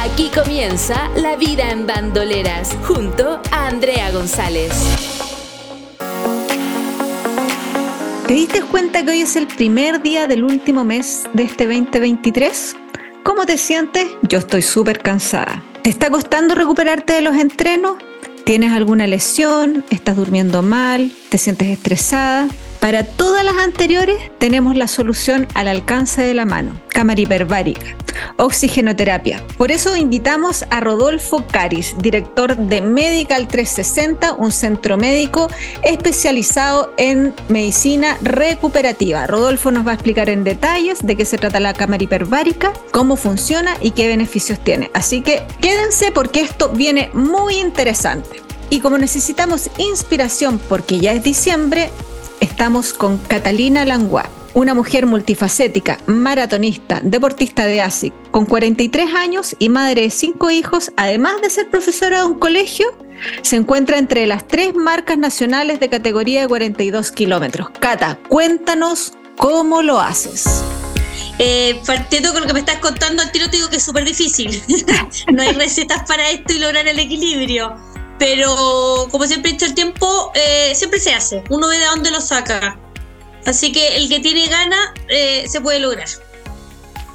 Aquí comienza La Vida en Bandoleras, junto a Andrea González. ¿Te diste cuenta que hoy es el primer día del último mes de este 2023? ¿Cómo te sientes? Yo estoy súper cansada. ¿Te está costando recuperarte de los entrenos? ¿Tienes alguna lesión? ¿Estás durmiendo mal? ¿Te sientes estresada? Para todas las anteriores tenemos la solución al alcance de la mano, cámara hiperbárica, oxigenoterapia. Por eso invitamos a Rodolfo Caris, director de Medical 360, un centro médico especializado en medicina recuperativa. Rodolfo nos va a explicar en detalles de qué se trata la cámara hiperbárica, cómo funciona y qué beneficios tiene. Así que quédense porque esto viene muy interesante. Y como necesitamos inspiración porque ya es diciembre, estamos con Catalina Langua, una mujer multifacética, maratonista, deportista de ASIC, con 43 años y madre de cinco hijos, además de ser profesora de un colegio, se encuentra entre las tres marcas nacionales de categoría de 42 kilómetros. Cata, cuéntanos cómo lo haces. Eh, partiendo con lo que me estás contando, al tiro te digo que es súper difícil. no hay recetas para esto y lograr el equilibrio pero como siempre he dicho el tiempo, eh, siempre se hace, uno ve de dónde lo saca. Así que el que tiene ganas eh, se puede lograr.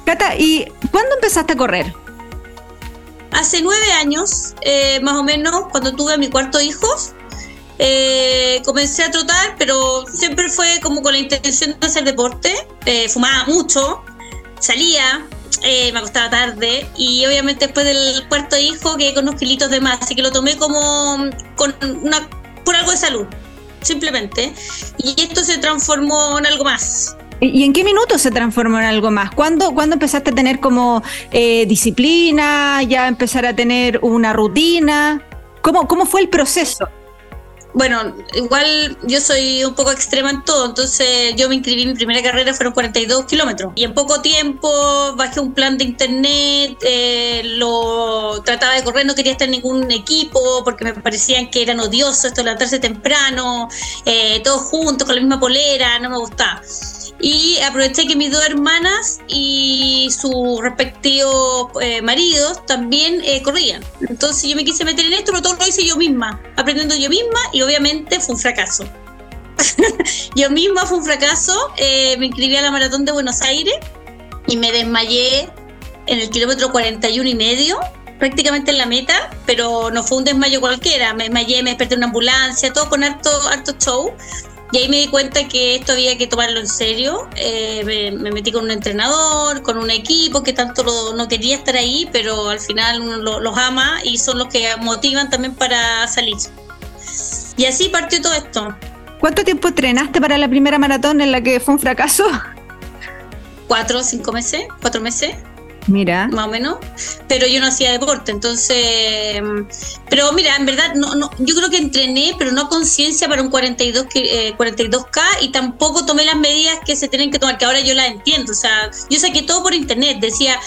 Cata, ¿y cuándo empezaste a correr? Hace nueve años, eh, más o menos, cuando tuve a mi cuarto hijo, comencé a trotar, pero siempre fue como con la intención de hacer deporte. fumaba mucho, salía, eh, me acostaba tarde y obviamente después del cuarto hijo quedé con unos kilitos de más, así que lo tomé como con una, por algo de salud, simplemente. Y esto se transformó en algo más. ¿Y en qué minuto se transformó en algo más? ¿Cuándo, ¿cuándo empezaste a tener como eh, disciplina, ya empezar a tener una rutina? ¿Cómo, ¿Cómo fue el proceso? Bueno, igual yo soy un poco extrema en todo, entonces yo me inscribí, mi primera carrera fueron 42 kilómetros y en poco tiempo bajé un plan de internet, eh, lo trataba de correr, no quería estar en ningún equipo porque me parecían que eran odiosos esto de levantarse temprano, eh, todos juntos con la misma polera, no me gustaba y aproveché que mis dos hermanas y sus respectivos eh, maridos también eh, corrían. Entonces yo me quise meter en esto, pero todo lo hice yo misma, aprendiendo yo misma y obviamente fue un fracaso. yo misma fue un fracaso, eh, me inscribí a la maratón de Buenos Aires y me desmayé en el kilómetro 41 y medio prácticamente en la meta, pero no fue un desmayo cualquiera. Me desmayé, me desperté en una ambulancia, todo con harto, harto show. Y ahí me di cuenta que esto había que tomarlo en serio. Eh, me, metí con un entrenador, con un equipo que tanto no quería estar ahí, pero al final uno los ama y son los que motivan también para salir. Y así partió todo esto. ¿Cuánto tiempo entrenaste para la primera maratón en la que fue un fracaso? Cuatro, cinco meses, cuatro meses. Mira. Más o menos. Pero yo no hacía deporte, entonces. Pero mira, en verdad, no, no, yo creo que entrené, pero no conciencia para un 42, eh, 42K y tampoco tomé las medidas que se tienen que tomar, que ahora yo las entiendo. O sea, yo saqué todo por internet. Decía,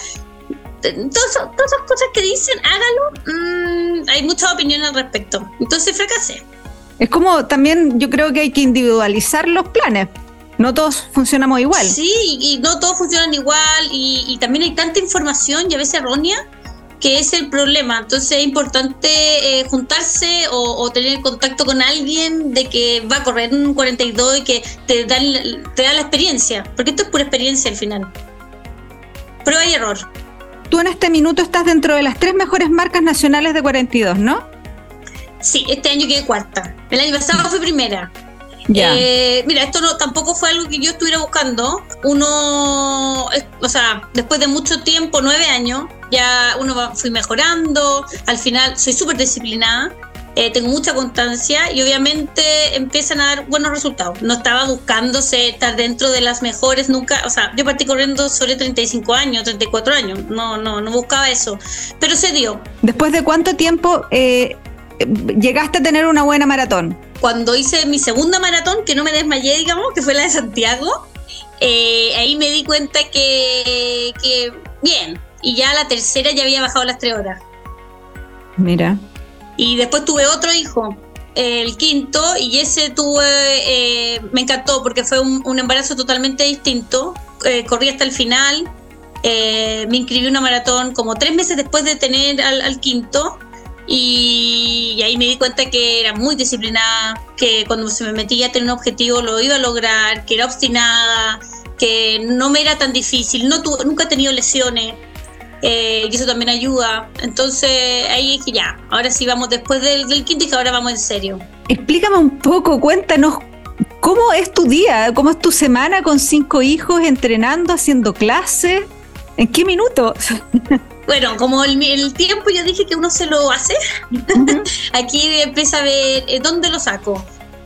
todas, esas cosas que dicen, hágalo. Mm, hay muchas opiniones al respecto. Entonces fracasé. Es como también yo creo que hay que individualizar los planes. No todos funcionamos igual. Sí, y no todos funcionan igual y, también hay tanta información y a veces errónea que es el problema. Entonces es importante eh, juntarse o, tener contacto con alguien de que va a correr un 42 y que te, dan, te da la experiencia, porque esto es pura experiencia al final. Prueba y error. Tú en este minuto estás dentro de las tres mejores marcas nacionales de 42, ¿no? Sí, este año quedé cuarta. El año pasado fue primera. Eh, mira, esto no, tampoco fue algo que yo estuviera buscando. Uno, o sea, después de mucho tiempo, nueve años, ya uno va, fui mejorando. Al final soy súper disciplinada. eh, tengo mucha constancia y obviamente empiezan a dar buenos resultados. No estaba buscándose estar dentro de las mejores nunca, o sea, yo partí corriendo sobre 35 años, 34 años, no, no, no buscaba eso, pero se dio. ¿Después de cuánto tiempo eh, llegaste a tener una buena maratón? Cuando hice mi segunda maratón, que no me desmayé, digamos, que fue la de Santiago, eh, ahí me di cuenta que, que bien, y ya la tercera ya había bajado las tres horas. Mira. Y después tuve otro hijo, el quinto, y ese tuve, eh, me encantó porque fue un, embarazo totalmente distinto. Eh, corrí hasta el final, eh, me inscribí en una maratón como tres meses después de tener al, quinto. Y, ahí me di cuenta que era muy disciplinada, que cuando se me metía a tener un objetivo lo iba a lograr, que era obstinada, que no me era tan difícil, no nunca he tenido lesiones. Eh, y eso también ayuda. Entonces ahí que ya, ahora sí vamos después del, quinto y ahora vamos en serio. Explícame un poco, cuéntanos cómo es tu día, cómo es tu semana con cinco hijos, entrenando, haciendo clases. ¿En qué minuto? Bueno, como el, tiempo yo dije que uno se lo hace, aquí empieza a ver eh, dónde lo saco.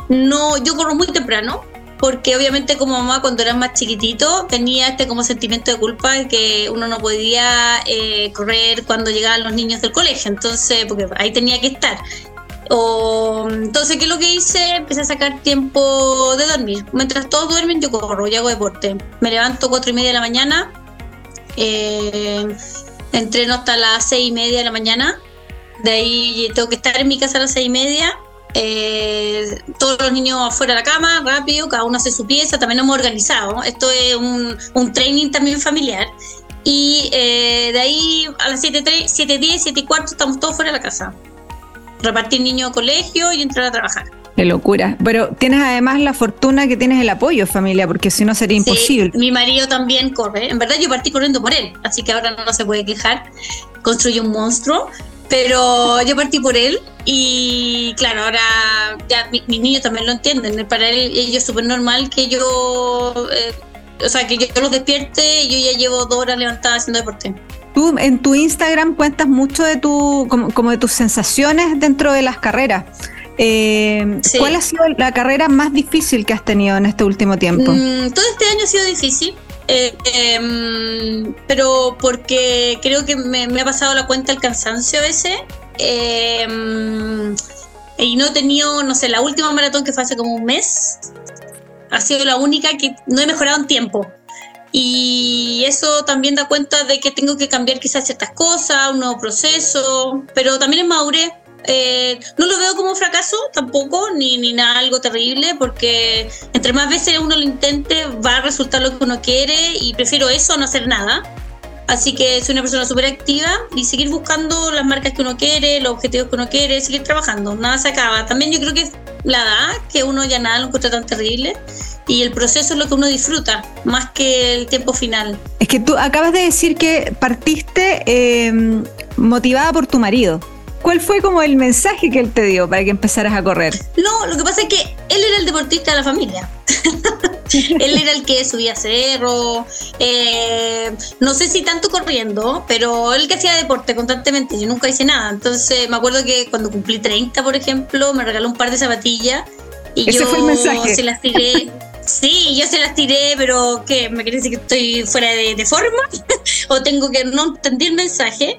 No, yo corro muy temprano, porque obviamente como mamá cuando era más chiquitito tenía este como sentimiento de culpa de que uno no podía eh, correr cuando llegaban los niños del colegio, entonces, porque ahí tenía que estar. O, entonces, ¿qué es lo que hice? Empecé a sacar tiempo de dormir. Mientras todos duermen, yo corro y hago deporte. Me levanto cuatro y media de la mañana, eh, entreno hasta las seis y media de la mañana. De ahí tengo que estar en mi casa a las seis y media eh, todos los niños afuera de la cama, rápido, cada uno hace su pieza, también hemos organizado. Esto es un, un training también familiar. Y eh, de ahí a las 7.10, 7 y cuarto estamos todos fuera de la casa. Repartir niños a colegio y entrar a trabajar. Qué locura. Pero tienes además la fortuna que tienes el apoyo, familia, porque si no sería imposible. mi marido también corre. En verdad yo partí corriendo por él, así que ahora no se puede quejar. Construye un monstruo. Pero yo partí por él y claro, ahora ya mis niños también lo entienden. Para él, ellos es súper normal que yo, eh, o sea, que yo los despierte y yo ya llevo dos horas levantada haciendo deporte. Tú en tu Instagram cuentas mucho de tu, como, de tus sensaciones dentro de las carreras. Eh, ¿Cuál ha sido la carrera más difícil que has tenido en este último tiempo? Mm, todo este año ha sido difícil. Eh, em, pero porque creo que me, ha pasado la cuenta el cansancio ese. Em, y no he tenido, no sé, la última maratón que fue hace como un mes, ha sido la única que no he mejorado en tiempo. Y eso también da cuenta de que tengo que cambiar quizás ciertas cosas, un nuevo proceso, pero también es madurez eh, no lo veo como fracaso tampoco, ni, ni nada algo terrible, porque entre más veces uno lo intente va a resultar lo que uno quiere y prefiero eso a no hacer nada. Así que soy una persona súper activa y seguir buscando las marcas que uno quiere, los objetivos que uno quiere, seguir trabajando, nada se acaba. También yo creo que es la edad, que uno ya nada lo encuentra tan terrible y el proceso es lo que uno disfruta, más que el tiempo final. Es que tú acabas de decir que partiste eh, motivada por tu marido. ¿Cuál fue como el mensaje que él te dio para que empezaras a correr? No, lo que pasa es que él era el deportista de la familia. él era el que subía cerro, eh, no sé si tanto corriendo, pero él que hacía deporte constantemente, yo nunca hice nada. Entonces me acuerdo que cuando cumplí 30, por ejemplo, me regaló un par de zapatillas y yo se las tiré. Sí, yo se las tiré, pero ¿qué? ¿Me quiere decir que estoy fuera de, de forma? ¿O tengo que no entender el mensaje?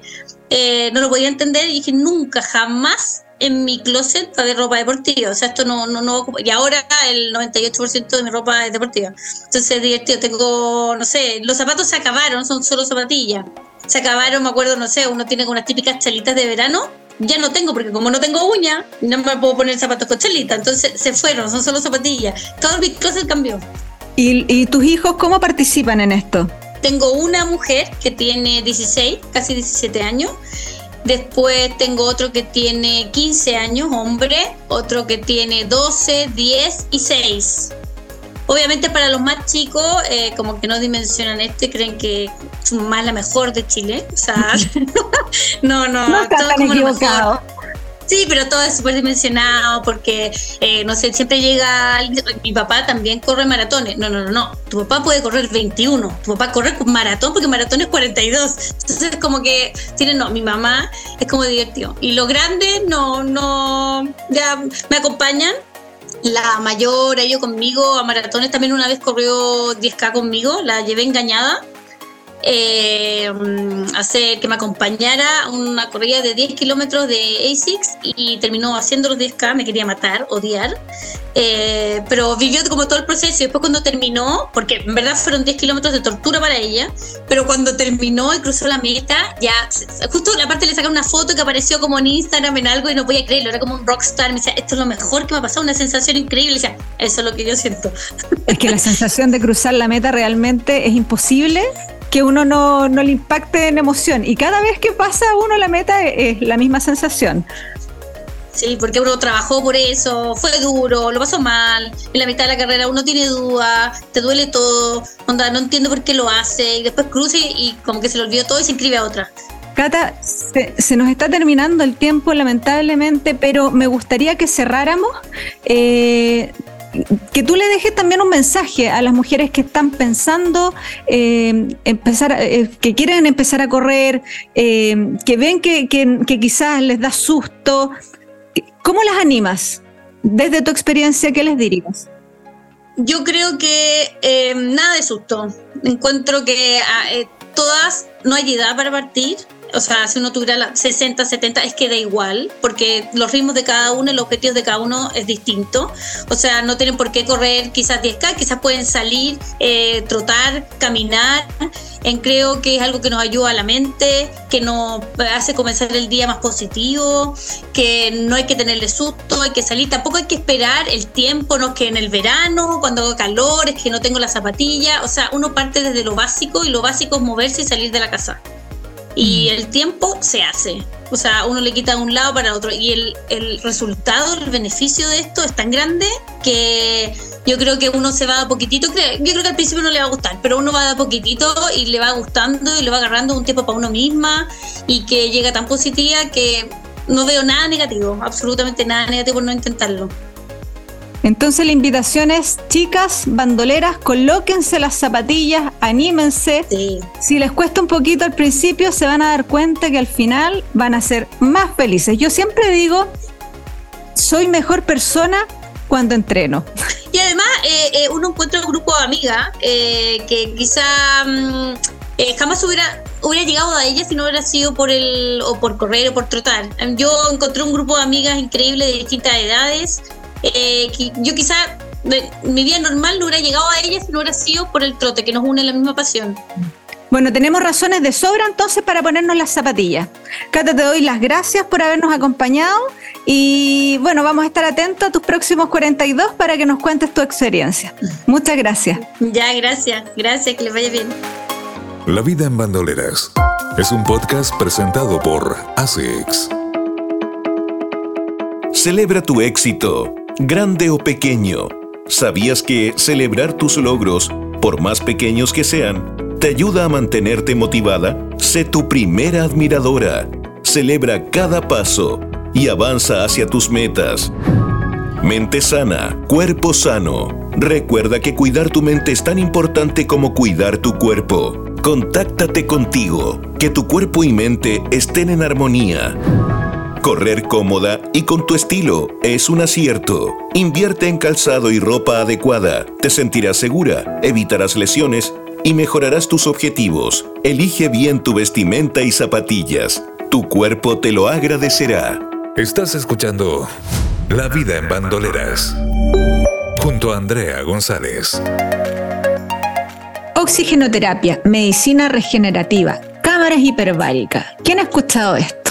Eh, no lo podía entender y dije, nunca, jamás en mi closet va a haber ropa deportiva. O sea, esto no, no, no Y ahora el 98% de mi ropa es deportiva. Entonces es divertido. Tengo, no sé, los zapatos se acabaron, son solo zapatillas. Se acabaron, me acuerdo, no sé, uno tiene unas típicas chalitas de verano. Ya no tengo, porque como no tengo uña, no me puedo poner zapatos con chalita. Entonces se fueron, son solo zapatillas. Todo mi closet cambió. ¿Y, ¿Y tus hijos cómo participan en esto? Tengo una mujer que tiene 16, casi 17 años. Después tengo otro que tiene 15 años, hombre. Otro que tiene 12, 10 y 6. Obviamente para los más chicos, eh, como que no dimensionan esto y creen que es más la mejor de Chile. O sea, no, no, no está tan equivocado. Sí, pero todo es súper dimensionado porque, eh, no sé, siempre llega mi papá también corre maratones. No, no, no, no. Tu papá puede correr 21. Tu papá corre maratón porque maratón es 42. Entonces, como que tiene, no, mi mamá es como divertido. Y los grandes no, no, ya me acompañan. La mayor, ellos conmigo a maratones también una vez corrió 10K conmigo, la llevé engañada eh, hacer que me acompañara una corrida de 10 kilómetros de ASICS y terminó haciendo los 10K, me quería matar, odiar, eh, pero vivió como todo el proceso y después cuando terminó, porque en verdad fueron 10 kilómetros de tortura para ella, pero cuando terminó y cruzó la meta, ya, justo la parte le sacaron una foto que apareció como en Instagram en algo y no podía creerlo, era como un rockstar, me decía, esto es lo mejor que me ha pasado, una sensación increíble, decía, eso es lo que yo siento. Es que la sensación de cruzar la meta realmente es imposible que uno no, le impacte en emoción. Y cada vez que pasa uno la meta es, la misma sensación. Sí, porque uno trabajó por eso, fue duro, lo pasó mal, en la mitad de la carrera uno tiene dudas, te duele todo, onda, no entiendo por qué lo hace, y después cruce y como que se le olvidó todo y se inscribe a otra. Cata, se, nos está terminando el tiempo lamentablemente, pero me gustaría que cerráramos eh, que tú le dejes también un mensaje a las mujeres que están pensando eh, empezar, eh, que quieren empezar a correr, eh, que ven que, quizás les da susto. ¿Cómo las animas? Desde tu experiencia, ¿qué les dirías? Yo creo que nada de susto. Encuentro que ah, todas no hay edad para partir o sea, si uno tuviera 60, 70, es que da igual, porque los ritmos de cada uno, los objetivos de cada uno es distinto. O sea, no tienen por qué correr quizás 10K, quizás pueden salir, eh, trotar, caminar. En creo que es algo que nos ayuda a la mente, que nos hace comenzar el día más positivo, que no hay que tenerle susto, hay que salir. Tampoco hay que esperar el tiempo, no que en el verano, cuando haga calor, es que no tengo la zapatilla. O sea, uno parte desde lo básico y lo básico es moverse y salir de la casa y mm. el tiempo se hace. O sea, uno le quita de un lado para otro y el, el, resultado, el beneficio de esto es tan grande que yo creo que uno se va a poquitito. Yo creo que al principio no le va a gustar, pero uno va a poquitito y le va gustando y le va agarrando un tiempo para uno misma y que llega tan positiva que no veo nada negativo, absolutamente nada negativo por no intentarlo. Entonces la invitación es, chicas, bandoleras, colóquense las zapatillas, anímense. Si les cuesta un poquito al principio, se van a dar cuenta que al final van a ser más felices. Yo siempre digo, soy mejor persona cuando entreno. Y además eh, eh, uno encuentra un grupo de amigas eh, que quizá mm, jamás hubiera hubiera llegado a ellas si no hubiera sido por el o por correr o por trotar. Yo encontré un grupo de amigas increíbles de distintas edades eh, yo quizá mi vida normal no hubiera llegado a ella si no hubiera sido por el trote, que nos une la misma pasión. Bueno, tenemos razones de sobra entonces para ponernos las zapatillas. Cata, te doy las gracias por habernos acompañado y bueno, vamos a estar atentos a tus próximos 42 para que nos cuentes tu experiencia. Muchas gracias. Ya, gracias. Gracias, que les vaya bien. La vida en bandoleras es un podcast presentado por ASICS. Celebra tu éxito grande o pequeño. ¿Sabías que celebrar tus logros, por más pequeños que sean, te ayuda a mantenerte motivada? Sé tu primera admiradora. Celebra cada paso y avanza hacia tus metas. Mente sana, cuerpo sano. Recuerda que cuidar tu mente es tan importante como cuidar tu cuerpo. Contáctate contigo, que tu cuerpo y mente estén en armonía. Correr cómoda y con tu estilo es un acierto. Invierte en calzado y ropa adecuada. Te sentirás segura, evitarás lesiones y mejorarás tus objetivos. Elige bien tu vestimenta y zapatillas. Tu cuerpo te lo agradecerá. Estás escuchando La vida en bandoleras junto a Andrea González. Oxigenoterapia, medicina regenerativa, cámaras hiperbáricas. ¿Quién ha escuchado esto?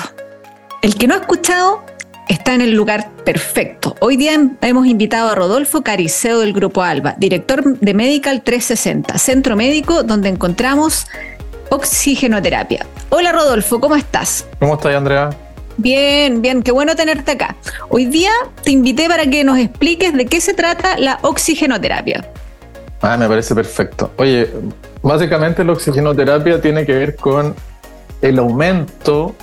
El que no ha escuchado está en el lugar perfecto. Hoy día hemos invitado a Rodolfo Cariceo del Grupo Alba, director de Medical 360, centro médico donde encontramos oxigenoterapia. Hola Rodolfo, ¿cómo estás? ¿Cómo estás, Andrea? Bien, bien, qué bueno tenerte acá. Hoy día te invité para que nos expliques de qué se trata la oxigenoterapia. Ah, me parece perfecto. Oye, básicamente la oxigenoterapia tiene que ver con el aumento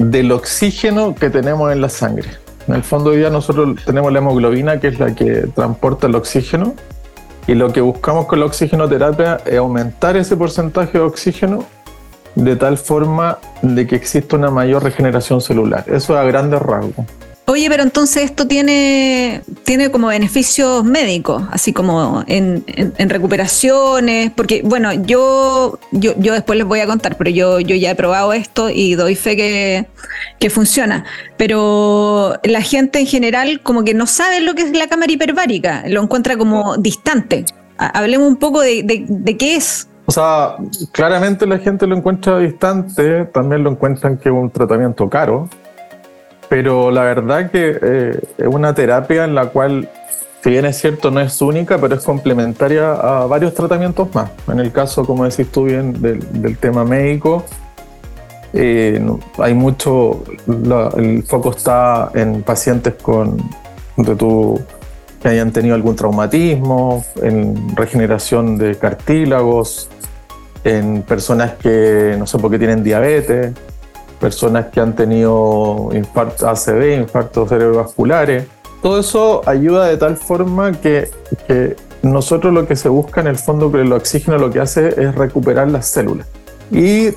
del oxígeno que tenemos en la sangre. En el fondo día nosotros tenemos la hemoglobina, que es la que transporta el oxígeno, y lo que buscamos con la oxigenoterapia es aumentar ese porcentaje de oxígeno de tal forma de que exista una mayor regeneración celular. Eso a grandes rasgos. Oye, pero entonces esto tiene, tiene como beneficios médicos, así como en, recuperaciones, porque bueno, yo, yo, yo, después les voy a contar, pero yo, yo ya he probado esto y doy fe que, que, funciona. Pero la gente en general como que no sabe lo que es la cámara hiperbárica, lo encuentra como distante. Hablemos un poco de, de qué es. O sea, claramente la gente lo encuentra distante, también lo encuentran que es un tratamiento caro pero la verdad que eh, es una terapia en la cual, si bien es cierto, no es única, pero es complementaria a varios tratamientos más. En el caso, como decís tú bien, del, tema médico, eh, hay mucho, el foco está en pacientes con, de tu, que hayan tenido algún traumatismo, en regeneración de cartílagos, en personas que, no sé por qué tienen diabetes, personas que han tenido infarto, ACV, infartos cerebrovasculares. Todo eso ayuda de tal forma que, que nosotros lo que se busca en el fondo con el oxígeno lo que hace es recuperar las células. Y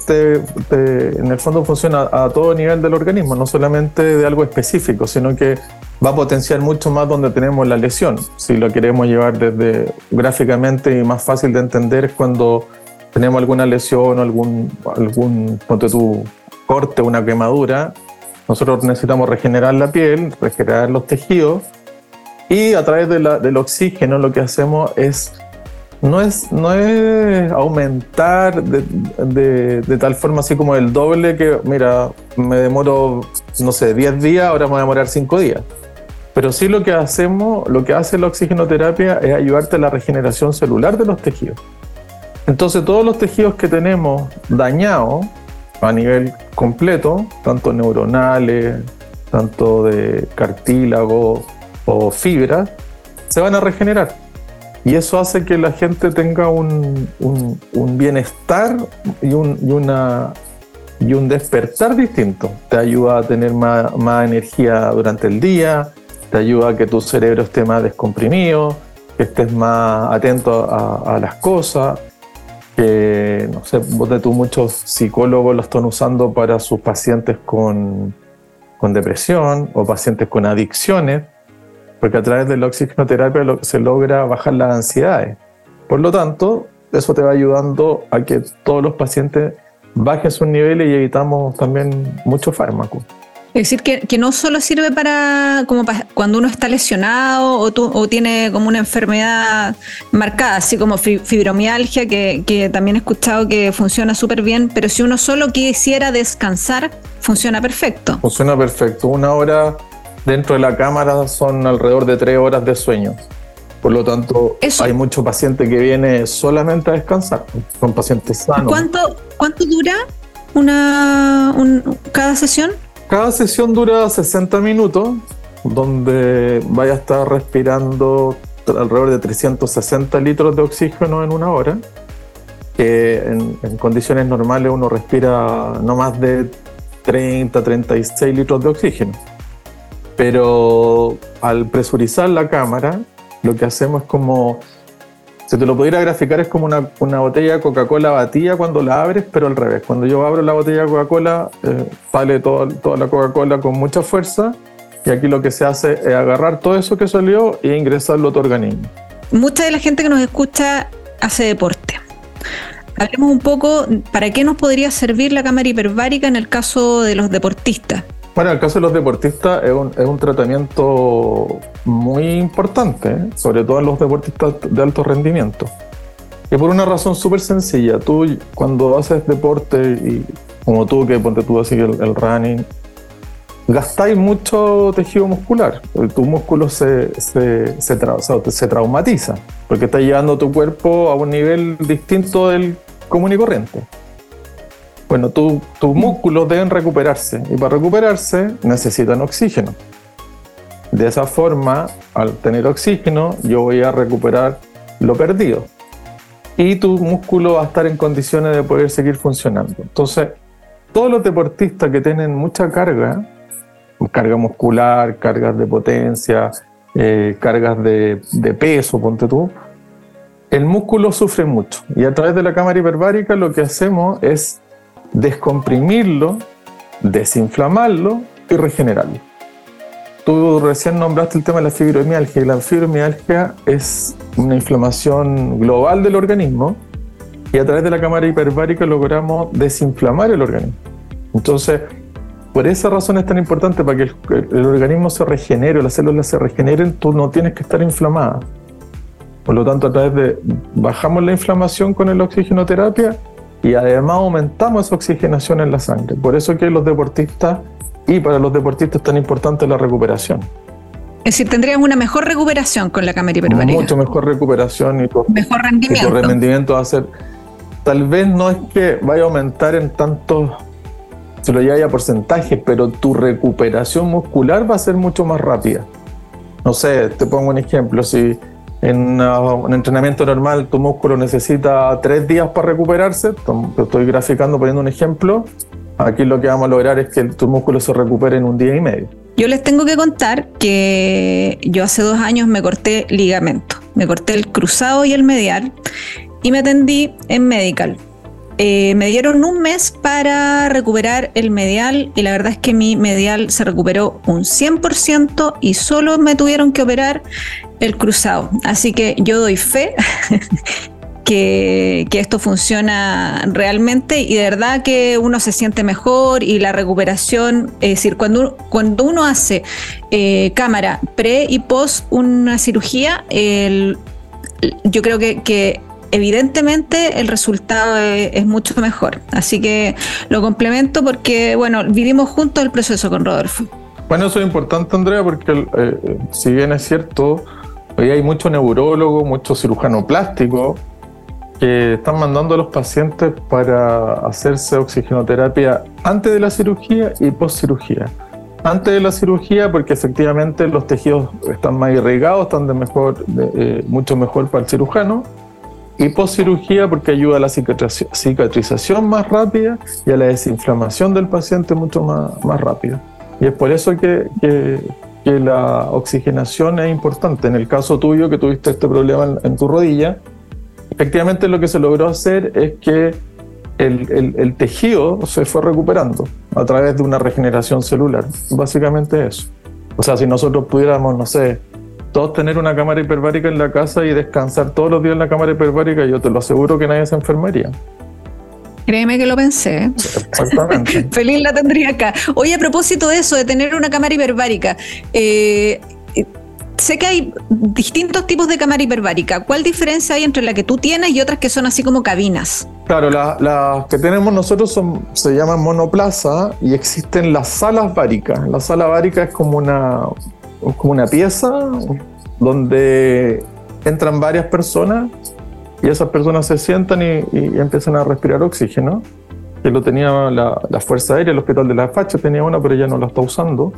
en el fondo funciona a todo nivel del organismo, no solamente de algo específico, sino que va a potenciar mucho más donde tenemos la lesión. Si lo queremos llevar desde gráficamente y más fácil de entender es cuando tenemos alguna lesión o algún, algún ponte tú, corte, una quemadura, nosotros necesitamos regenerar la piel, regenerar los tejidos y a través del oxígeno lo que hacemos es no es, no es aumentar de, de, tal forma así como el doble que, mira, me demoro, no sé, 10 días, ahora me voy a demorar 5 días. Pero sí lo que hacemos, lo que hace la oxigenoterapia es ayudarte a la regeneración celular de los tejidos. Entonces todos los tejidos que tenemos dañados, a nivel completo, tanto neuronales, tanto de cartílago o fibras, se van a regenerar. Y eso hace que la gente tenga un, bienestar y un, y, una, y un despertar distinto. Te ayuda a tener más, más, energía durante el día, te ayuda a que tu cerebro esté más descomprimido, que estés más atento a, a las cosas, que, no sé, de tú muchos psicólogos lo están usando para sus pacientes con, con depresión o pacientes con adicciones, porque a través de la oxigenoterapia se logra bajar las ansiedades. Por lo tanto, eso te va ayudando a que todos los pacientes bajen sus niveles y evitamos también muchos fármacos. Es decir, que, no solo sirve para como cuando uno está lesionado o, o, tiene como una enfermedad marcada, así como fibromialgia, que, también he escuchado que funciona súper bien, pero si uno solo quisiera descansar, funciona perfecto. Funciona perfecto. Una hora dentro de la cámara son alrededor de tres horas de sueño. Por lo tanto, hay muchos pacientes que vienen solamente a descansar. Son pacientes sanos. ¿Cuánto, cuánto dura una, cada sesión? Cada sesión dura 60 minutos, donde vaya a estar respirando alrededor de 360 litros de oxígeno en una hora. Que en, condiciones normales uno respira no más de 30, 36 litros de oxígeno. Pero al presurizar la cámara, lo que hacemos es como si te lo pudiera graficar, es como una, botella de Coca-Cola batida cuando la abres, pero al revés. Cuando yo abro la botella de Coca-Cola, eh, sale toda, toda la Coca-Cola con mucha fuerza. Y aquí lo que se hace es agarrar todo eso que salió e ingresarlo a tu organismo. Mucha de la gente que nos escucha hace deporte. Hablemos un poco para qué nos podría servir la cámara hiperbárica en el caso de los deportistas. Bueno, en el caso de los deportistas es un, es un tratamiento muy importante, ¿eh? sobre todo en los deportistas de alto rendimiento. Y por una razón súper sencilla, tú cuando haces deporte y como tú que ponte tú así el, el running, gastáis mucho tejido muscular. Tu músculo se, se, se, se traumatiza porque está llevando tu cuerpo a un nivel distinto del común y corriente. Bueno, tus músculos deben recuperarse y para recuperarse necesitan oxígeno. De esa forma, al tener oxígeno, yo voy a recuperar lo perdido. Y tu músculo va a estar en condiciones de poder seguir funcionando. Entonces, todos los deportistas que tienen mucha carga, carga muscular, cargas de potencia, eh, cargas de, de peso, ponte tú, el músculo sufre mucho. Y a través de la cámara hiperbárica lo que hacemos es descomprimirlo, desinflamarlo y regenerarlo. Tú recién nombraste el tema de la fibromialgia la fibromialgia es una inflamación global del organismo y a través de la cámara hiperbárica logramos desinflamar el organismo. Entonces, por esa razón es tan importante para que el, organismo se regenere, las células se regeneren, tú no tienes que estar inflamada. Por lo tanto, a través de bajamos la inflamación con la oxigenoterapia y además aumentamos esa oxigenación en la sangre. Por eso que los deportistas y para los deportistas es tan importante la recuperación. Es decir, tendrías una mejor recuperación con la cámara hiperbárica. Mucho mejor recuperación y tu, mejor rendimiento. Y tu rendimiento va a ser. Tal vez no es que vaya a aumentar en tanto, se lo lleva a porcentaje, pero tu recuperación muscular va a ser mucho más rápida. No sé, te pongo un ejemplo. Si en un entrenamiento normal tu músculo necesita tres días para recuperarse, estoy graficando poniendo un ejemplo, Aquí lo que vamos a lograr es que tu músculo se recupere en un día y medio. Yo les tengo que contar que yo hace dos años me corté ligamento. Me corté el cruzado y el medial y me atendí en medical. Eh, me dieron un mes para recuperar el medial y la verdad es que mi medial se recuperó un 100% y solo me tuvieron que operar el cruzado. Así que yo doy fe que, esto funciona realmente y de verdad que uno se siente mejor y la recuperación, es decir, cuando, cuando uno hace eh, cámara pre y post una cirugía, yo creo que, evidentemente el resultado es, mucho mejor. Así que lo complemento porque, bueno, vivimos juntos el proceso con Rodolfo. Bueno, eso es importante, Andrea, porque eh, si bien es cierto, hoy hay mucho neurólogo, mucho cirujano plástico, que están mandando a los pacientes para hacerse oxigenoterapia antes de la cirugía y post cirugía. Antes de la cirugía, porque efectivamente los tejidos están más irrigados, están de mejor, eh, mucho mejor para el cirujano. Y post cirugía, porque ayuda a la cicatrización más rápida y a la desinflamación del paciente mucho más, más rápida. Y es por eso que, que, la oxigenación es importante. En el caso tuyo, que tuviste este problema en tu rodilla, efectivamente lo que se logró hacer es que el, tejido se fue recuperando a través de una regeneración celular. Básicamente eso. O sea, si nosotros pudiéramos, no sé, todos tener una cámara hiperbárica en la casa y descansar todos los días en la cámara hiperbárica, yo te lo aseguro que nadie se enfermaría. Créeme que lo pensé. Exactamente. Feliz la tendría acá. Oye, a propósito de eso, de tener una cámara hiperbárica, eh, sé que hay distintos tipos de cámara hiperbárica. ¿Cuál diferencia hay entre la que tú tienes y otras que son así como cabinas? Claro, las que tenemos nosotros son, se llaman monoplaza y existen las salas báricas. La sala bárica es como una, como una pieza donde entran varias personas y esas personas se sientan y, empiezan a respirar oxígeno. Que lo tenía la, la Fuerza Aérea, el Hospital de la Facha tenía una, pero ya no la está usando.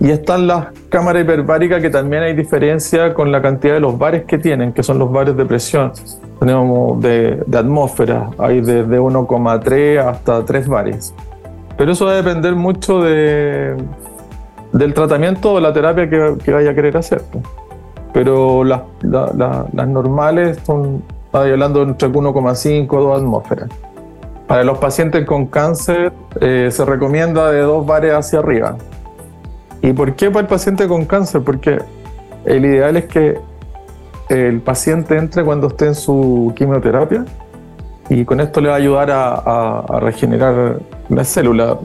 Y están las cámaras hiperbáricas que también hay diferencia con la cantidad de los bares que tienen, que son los bares de presión. Tenemos de, atmósfera, hay desde 1,3 hasta 3 bares. Pero eso va a depender mucho de, del tratamiento o la terapia que, vaya a querer hacer. Pero las, las normales son, estoy hablando entre 1,5 o 2 atmósferas. Para los pacientes con cáncer eh, se recomienda de 2 bares hacia arriba. ¿Y por qué para el paciente con cáncer? Porque el ideal es que el paciente entre cuando esté en su quimioterapia y con esto le va a ayudar a, regenerar la célula.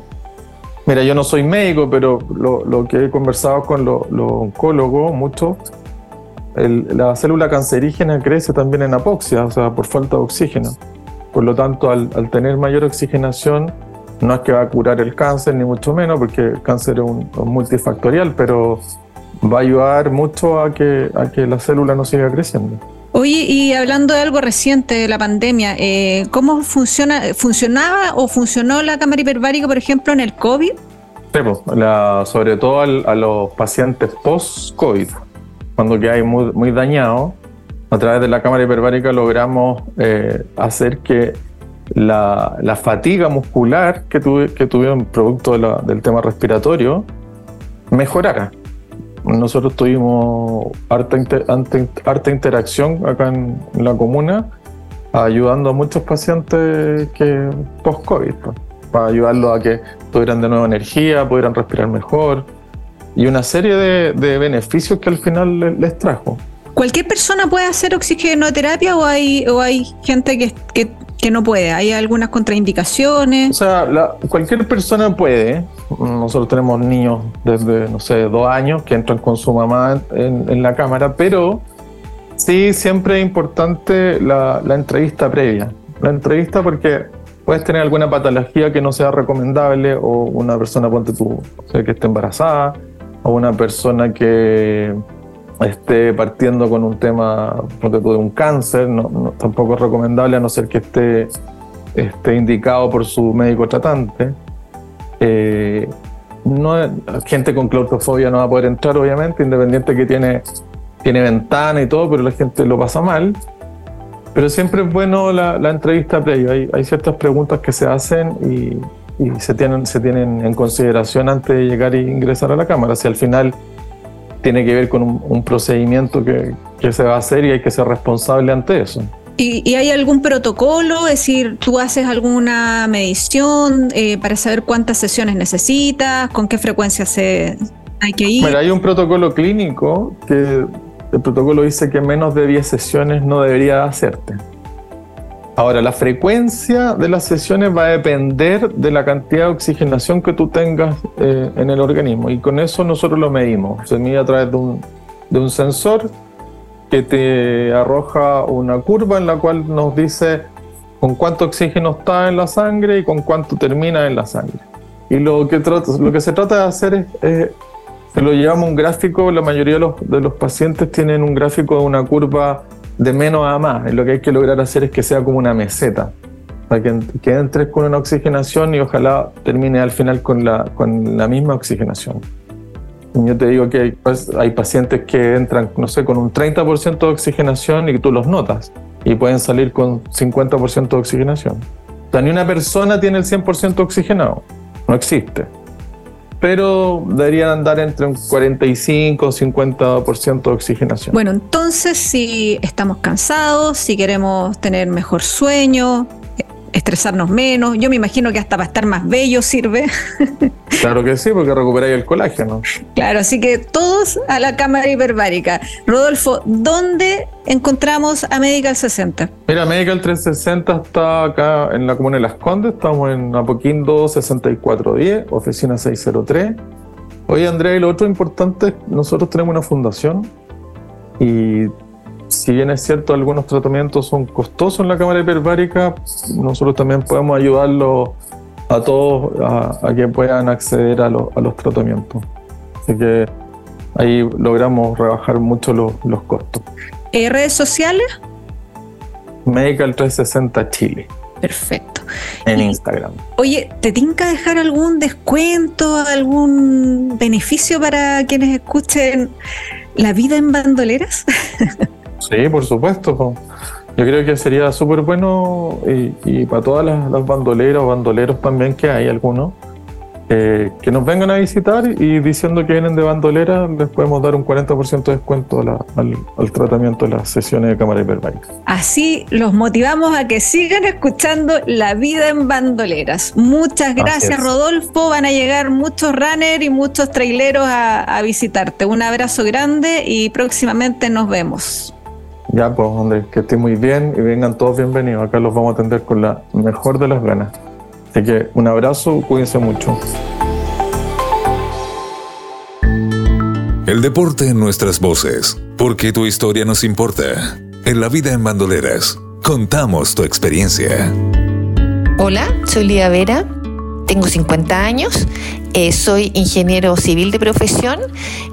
Mira, yo no soy médico, pero lo, que he conversado con los oncólogos mucho, la célula cancerígena crece también en apoxia, o sea, por falta de oxígeno. Por lo tanto, al, tener mayor oxigenación, no es que va a curar el cáncer, ni mucho menos, porque el cáncer es un, multifactorial, pero va a ayudar mucho a que, a que la célula no siga creciendo. Oye, y hablando de algo reciente de la pandemia, eh, ¿cómo funciona, funcionaba o funcionó la cámara hiperbárica, por ejemplo, en el COVID? Sí, sobre todo a los pacientes post-COVID, cuando que muy, muy a través de la cámara hiperbárica logramos eh, hacer que la, fatiga muscular que, tuve, que tuvieron producto del tema respiratorio mejorara. Nosotros tuvimos harta, harta interacción acá en, la comuna, ayudando a muchos pacientes que post-COVID, pues, para ayudarlos a que tuvieran de nuevo energía, pudieran respirar mejor y una serie de, beneficios que al final les, trajo. ¿Cualquier persona puede hacer oxigenoterapia o hay, o hay gente que, que que no puede? ¿Hay algunas contraindicaciones? O sea, cualquier persona puede. Nosotros tenemos niños desde, no sé, dos años que entran con su mamá en, la cámara, pero sí siempre es importante la, entrevista previa. La entrevista porque puedes tener alguna patología que no sea recomendable o una persona, ponte tú, que esté embarazada o una persona que esté partiendo con un tema de un cáncer, no, tampoco es recomendable a no ser que esté, esté indicado por su médico tratante. Eh, no, gente con claustrofobia no va a poder entrar, obviamente, independiente que tiene, tiene ventana y todo, pero la gente lo pasa mal. Pero siempre es bueno la, entrevista previa. Hay, ciertas preguntas que se hacen y, se, tienen, se tienen en consideración antes de llegar e ingresar a la cámara. Si al final tiene que ver con un, procedimiento que, se va a hacer y hay que ser responsable ante eso. ¿Y, hay algún protocolo? Es decir, ¿tú haces alguna medición eh, para saber cuántas sesiones necesitas? ¿Con qué frecuencia se hay que ir? Bueno, hay un protocolo clínico que el protocolo dice que menos de 10 sesiones no debería hacerte. Ahora, la frecuencia de las sesiones va a depender de la cantidad de oxigenación que tú tengas eh, en el organismo y con eso nosotros lo medimos. Se mide a través de un, de un sensor que te arroja una curva en la cual nos dice con cuánto oxígeno está en la sangre y con cuánto termina en la sangre. Y lo que, lo que se trata de hacer es, se lo llevamos un gráfico, la mayoría de los, de los pacientes tienen un gráfico de una curva de menos a más. lo que hay que lograr hacer es que sea como una meseta, para que, que entres con una oxigenación y ojalá termine al final con la, con la misma oxigenación. Yo te digo que hay, hay pacientes que entran, no sé, con un 30% de oxigenación y tú los notas y pueden salir con 50% de oxigenación. O sea, ni una persona tiene el 100% oxigenado, no existe pero deberían andar entre un 45 o 50% de oxigenación. Bueno, entonces si estamos cansados, si queremos tener mejor sueño, estresarnos menos. Yo me imagino que hasta para estar más bello sirve. Claro que sí, porque recuperáis el colágeno. Claro, así que todos a la cámara hiperbárica. Rodolfo, ¿dónde encontramos a Medical 60? Mira, Medical 360 está acá en la comuna de Las Condes, estamos en Apoquindo 6410, oficina 603. Oye, Andrea, y lo otro importante, nosotros tenemos una fundación y si bien es cierto, algunos tratamientos son costosos en la cámara hiperbárica, nosotros también podemos ayudarlos a todos a, que puedan acceder a, los tratamientos. Así que ahí logramos rebajar mucho los, costos. ¿Y ¿Redes sociales? Medical 360 Chile. Perfecto. En Instagram. Oye, ¿te tinca dejar algún descuento, algún beneficio para quienes escuchen La vida en bandoleras? Sí, por supuesto. Yo creo que sería súper bueno y, para todas las, las, bandoleras o bandoleros también que hay algunos, eh, que nos vengan a visitar y diciendo que vienen de bandolera, les podemos dar un 40% de descuento al, tratamiento de las sesiones de cámara hiperbárica. Así los motivamos a que sigan escuchando La Vida en Bandoleras. Muchas gracias, Rodolfo. Van a llegar muchos runners y muchos traileros a, a visitarte. Un abrazo grande y próximamente nos vemos. Ya, pues, Andrés, que esté muy bien y vengan todos bienvenidos. Acá los vamos a atender con la mejor de las ganas. Así que un abrazo, cuídense mucho. El deporte en nuestras voces, porque tu historia nos importa. En la vida en bandoleras, contamos tu experiencia. Hola, soy Lía Vera tengo 50 años, eh, soy ingeniero civil de profesión,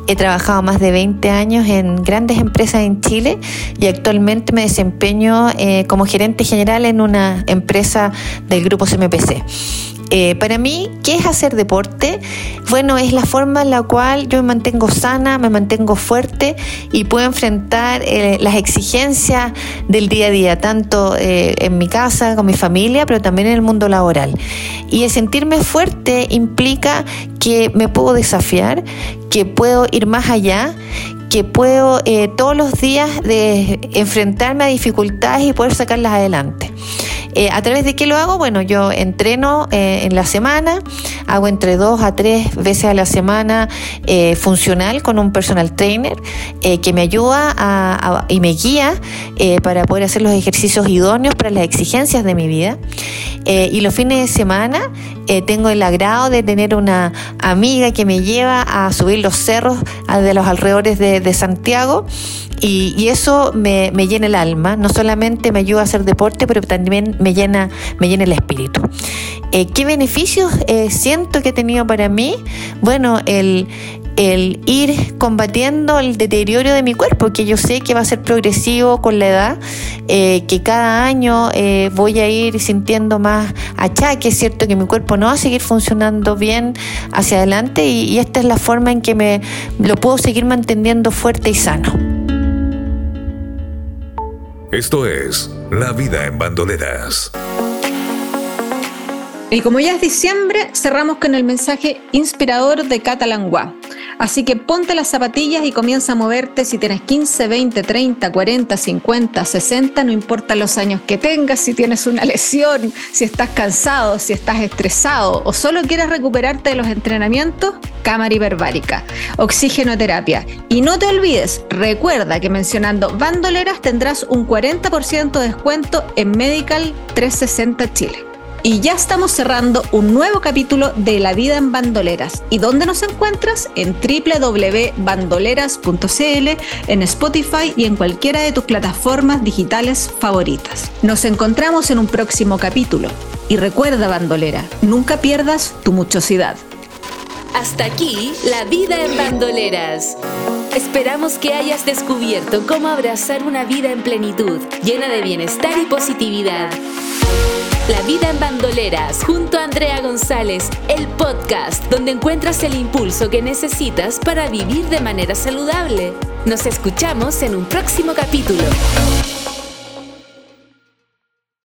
he trabajado más de 20 años en grandes empresas en Chile y actualmente me desempeño eh, como gerente general en una empresa del grupo CMPC. Eh, para mí, ¿qué es hacer deporte? Bueno, es la forma en la cual yo me mantengo sana, me mantengo fuerte y puedo enfrentar eh, las exigencias del día a día, tanto eh, en mi casa, con mi familia, pero también en el mundo laboral. Y el sentirme fuerte implica que me puedo desafiar, que puedo ir más allá, que puedo todos los días de enfrentarme a dificultades y poder sacarlas adelante. Eh, ¿A través de qué lo hago? Bueno, yo entreno eh, en la semana, hago entre dos a tres veces a la semana eh, funcional con un personal trainer que me ayuda y me guía para poder hacer los ejercicios idóneos para las exigencias de mi vida. y los fines de semana tengo el agrado de tener una amiga que me lleva a subir los cerros de los alrededores de Santiago y, eso me, llena el alma, no solamente me ayuda a hacer deporte, pero también me llena, me llena el espíritu. Eh, ¿Qué beneficios eh, siento que he tenido para mí? Bueno, el, el ir combatiendo el deterioro de mi cuerpo, que yo sé que va a ser progresivo con la edad, eh, que cada año voy a ir sintiendo más achaques, cierto que mi cuerpo no va a seguir funcionando bien hacia adelante y, y esta es la forma en que me lo puedo seguir manteniendo fuerte y sano. Esto es La Vida en Bandoleras. Y como ya es diciembre, cerramos con el mensaje inspirador de Catalangua. Así que ponte las zapatillas y comienza a moverte si tienes 15, 20, 30, 40, 50, 60, no importa los años que tengas, si tienes una lesión, si estás cansado, si estás estresado o solo quieres recuperarte de los entrenamientos, cámara hiperbárica, oxigenoterapia. Y no te olvides, recuerda que mencionando bandoleras tendrás un 40% de descuento en Medical 360 Chile. Y ya estamos cerrando un nuevo capítulo de La vida en bandoleras. ¿Y dónde nos encuentras? En www.bandoleras.cl, en Spotify y en cualquiera de tus plataformas digitales favoritas. Nos encontramos en un próximo capítulo. Y recuerda, bandolera, nunca pierdas tu muchosidad. Hasta aquí, La vida en bandoleras. Esperamos que hayas descubierto cómo abrazar una vida en plenitud, llena de bienestar y positividad. La vida en bandoleras junto a Andrea González, el podcast donde encuentras el impulso que necesitas para vivir de manera saludable. Nos escuchamos en un próximo capítulo.